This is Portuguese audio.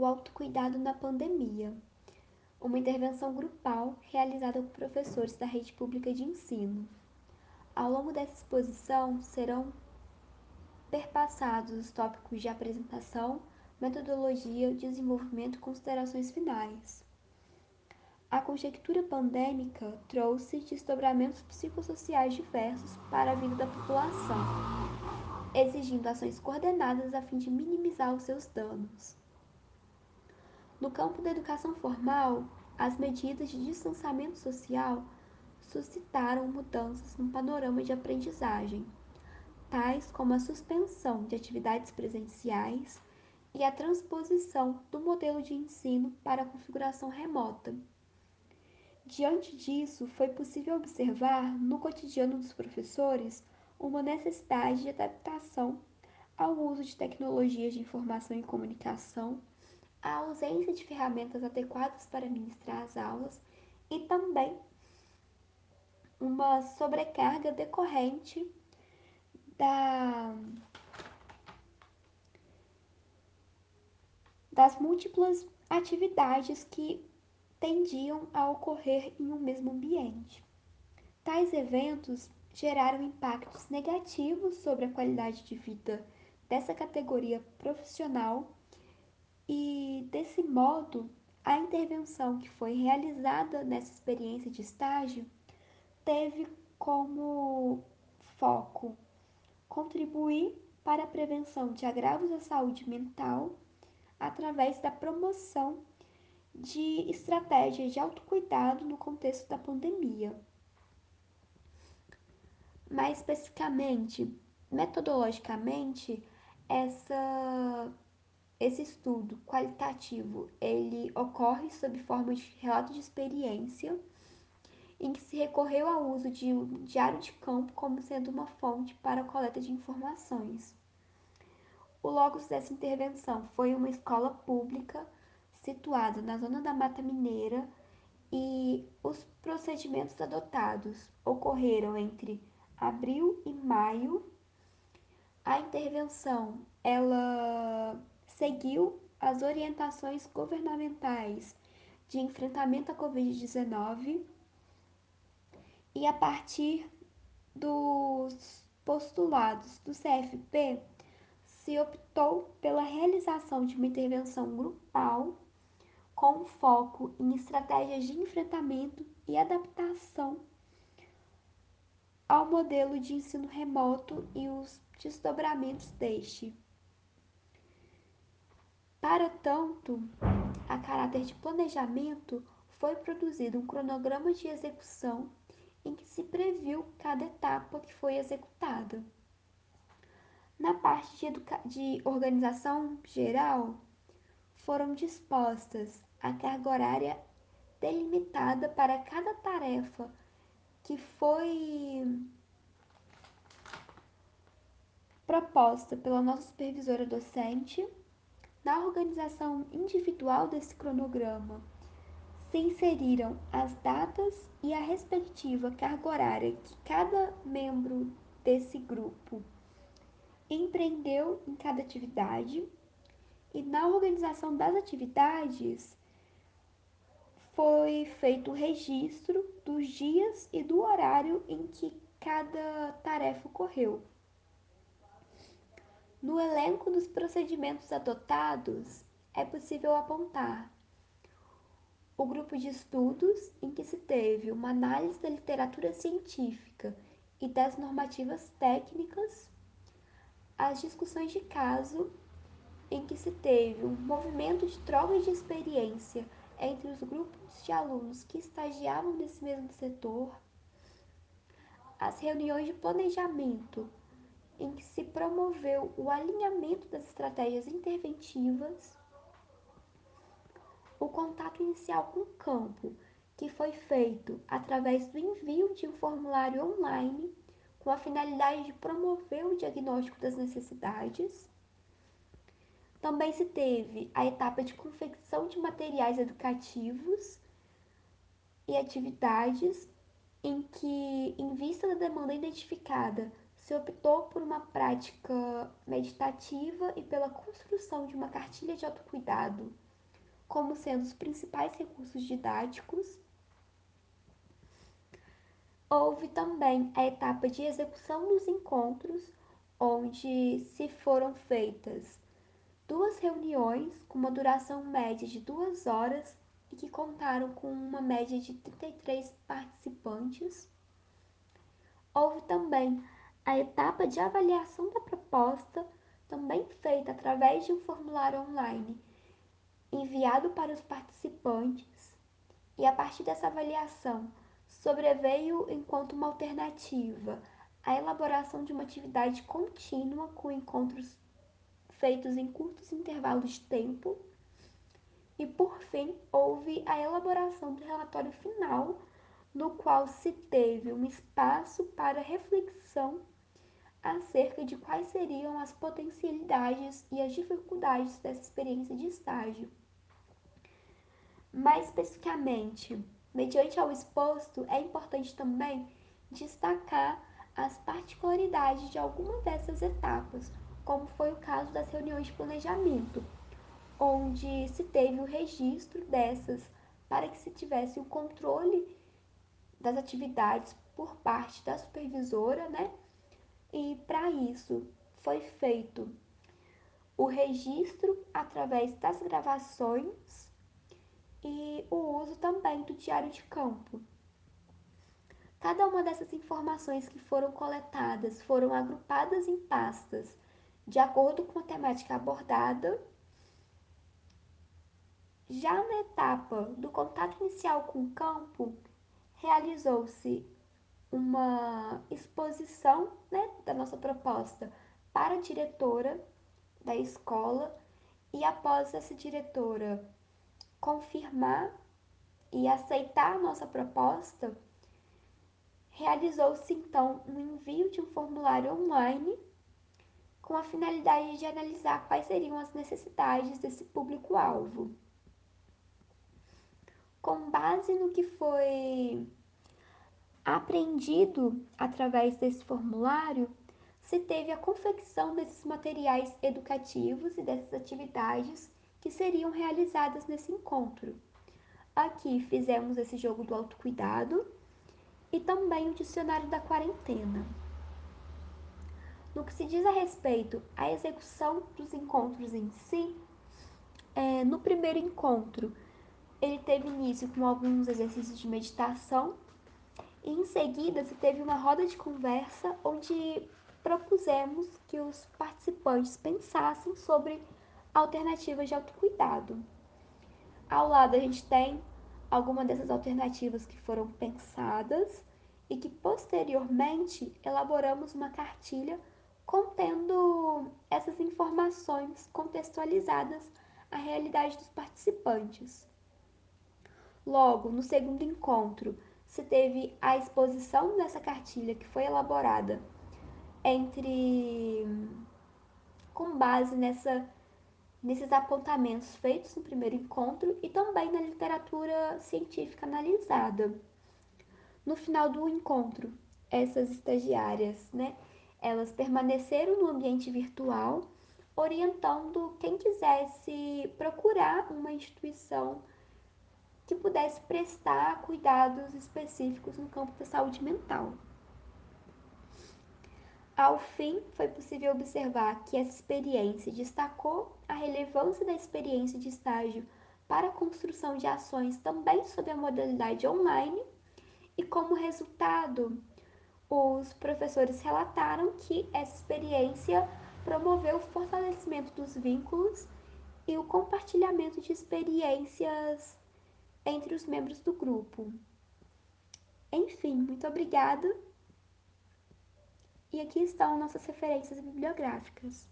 o autocuidado na pandemia, uma intervenção grupal realizada por professores da rede pública de ensino. Ao longo dessa exposição serão perpassados os tópicos de apresentação, metodologia, desenvolvimento e considerações finais. A conjectura pandêmica trouxe desdobramentos psicossociais diversos para a vida da população, exigindo ações coordenadas a fim de minimizar os seus danos. No campo da educação formal, as medidas de distanciamento social suscitaram mudanças no panorama de aprendizagem, tais como a suspensão de atividades presenciais e a transposição do modelo de ensino para a configuração remota. Diante disso, foi possível observar no cotidiano dos professores uma necessidade de adaptação ao uso de tecnologias de informação e comunicação, a ausência de ferramentas adequadas para ministrar as aulas e também uma sobrecarga decorrente da das múltiplas atividades que tendiam a ocorrer em um mesmo ambiente. Tais eventos geraram impactos negativos sobre a qualidade de vida dessa categoria profissional e, desse modo, a intervenção que foi realizada nessa experiência de estágio teve como foco contribuir para a prevenção de agravos à saúde mental através da promoção de estratégias de autocuidado no contexto da pandemia. Mais especificamente, metodologicamente, essa, esse estudo qualitativo ele ocorre sob forma de relato de experiência em que se recorreu ao uso de um diário de campo como sendo uma fonte para a coleta de informações. O logos dessa intervenção foi uma escola pública situado na zona da Mata Mineira e os procedimentos adotados ocorreram entre abril e maio. A intervenção ela seguiu as orientações governamentais de enfrentamento à Covid-19 e a partir dos postulados do CFP se optou pela realização de uma intervenção grupal com foco em estratégias de enfrentamento e adaptação ao modelo de ensino remoto e os desdobramentos deste. Para tanto, a caráter de planejamento, foi produzido um cronograma de execução em que se previu cada etapa que foi executada. Na parte de, de organização geral, foram dispostas a carga horária delimitada para cada tarefa que foi proposta pela nossa supervisora docente. Na organização individual desse cronograma, se inseriram as datas e a respectiva carga horária que cada membro desse grupo empreendeu em cada atividade. E na organização das atividades, foi feito o registro dos dias e do horário em que cada tarefa ocorreu. No elenco dos procedimentos adotados, é possível apontar o grupo de estudos em que se teve uma análise da literatura científica e das normativas técnicas, as discussões de caso em que se teve um movimento de troca de experiência entre os grupos de alunos que estagiavam nesse mesmo setor, as reuniões de planejamento promoveu o alinhamento das estratégias interventivas, o contato inicial com o campo, que foi feito através do envio de um formulário online com a finalidade de promover o diagnóstico das necessidades. Também se teve a etapa de confecção de materiais educativos e atividades em que, em vista da demanda identificada, se optou por uma prática meditativa e pela construção de uma cartilha de autocuidado como sendo os principais recursos didáticos. Houve também a etapa de execução dos encontros, onde se foram feitas duas reuniões com uma duração média de duas horas e que contaram com uma média de 33 participantes. Houve também a etapa de avaliação da proposta, também feita através de um formulário online enviado para os participantes, e a partir dessa avaliação sobreveio enquanto uma alternativa a elaboração de uma atividade contínua com encontros feitos em curtos intervalos de tempo. E por fim, houve a elaboração do relatório final, no qual se teve um espaço para reflexão acerca de quais seriam as potencialidades e as dificuldades dessa experiência de estágio. Mais especificamente, mediante ao exposto, é importante também destacar as particularidades de alguma dessas etapas, como foi o caso das reuniões de planejamento, onde se teve o registro dessas para que se tivesse o controle das atividades por parte da supervisora, né? E para isso foi feito o registro através das gravações e o uso também do diário de campo. Cada uma dessas informações que foram coletadas foram agrupadas em pastas de acordo com a temática abordada. Já na etapa do contato inicial com o campo, realizou-se uma exposição né, da nossa proposta para a diretora da escola e após essa diretora confirmar e aceitar a nossa proposta, realizou-se então um envio de um formulário online com a finalidade de analisar quais seriam as necessidades desse público-alvo. Com base no que foi aprendido através desse formulário, se teve a confecção desses materiais educativos e dessas atividades que seriam realizadas nesse encontro. Aqui fizemos esse jogo do autocuidado e também o dicionário da quarentena. No que se diz a respeito à execução dos encontros em si, é, no primeiro encontro ele teve início com alguns exercícios de meditação e em seguida se teve uma roda de conversa onde propusemos que os participantes pensassem sobre alternativas de autocuidado. Ao lado a gente tem algumas dessas alternativas que foram pensadas e que posteriormente elaboramos uma cartilha contendo essas informações contextualizadas à realidade dos participantes. Logo, no segundo encontro, se teve a exposição dessa cartilha que foi elaborada entre com base nessa nesses apontamentos feitos no primeiro encontro e também na literatura científica analisada. No final do encontro, essas estagiárias, né, elas permaneceram no ambiente virtual, orientando quem quisesse procurar uma instituição que pudesse prestar cuidados específicos no campo da saúde mental. Ao fim, foi possível observar que essa experiência destacou a relevância da experiência de estágio para a construção de ações também sob a modalidade online e, como resultado, os professores relataram que essa experiência promoveu o fortalecimento dos vínculos e o compartilhamento de experiências entre os membros do grupo. Enfim, muito obrigada e aqui estão nossas referências bibliográficas.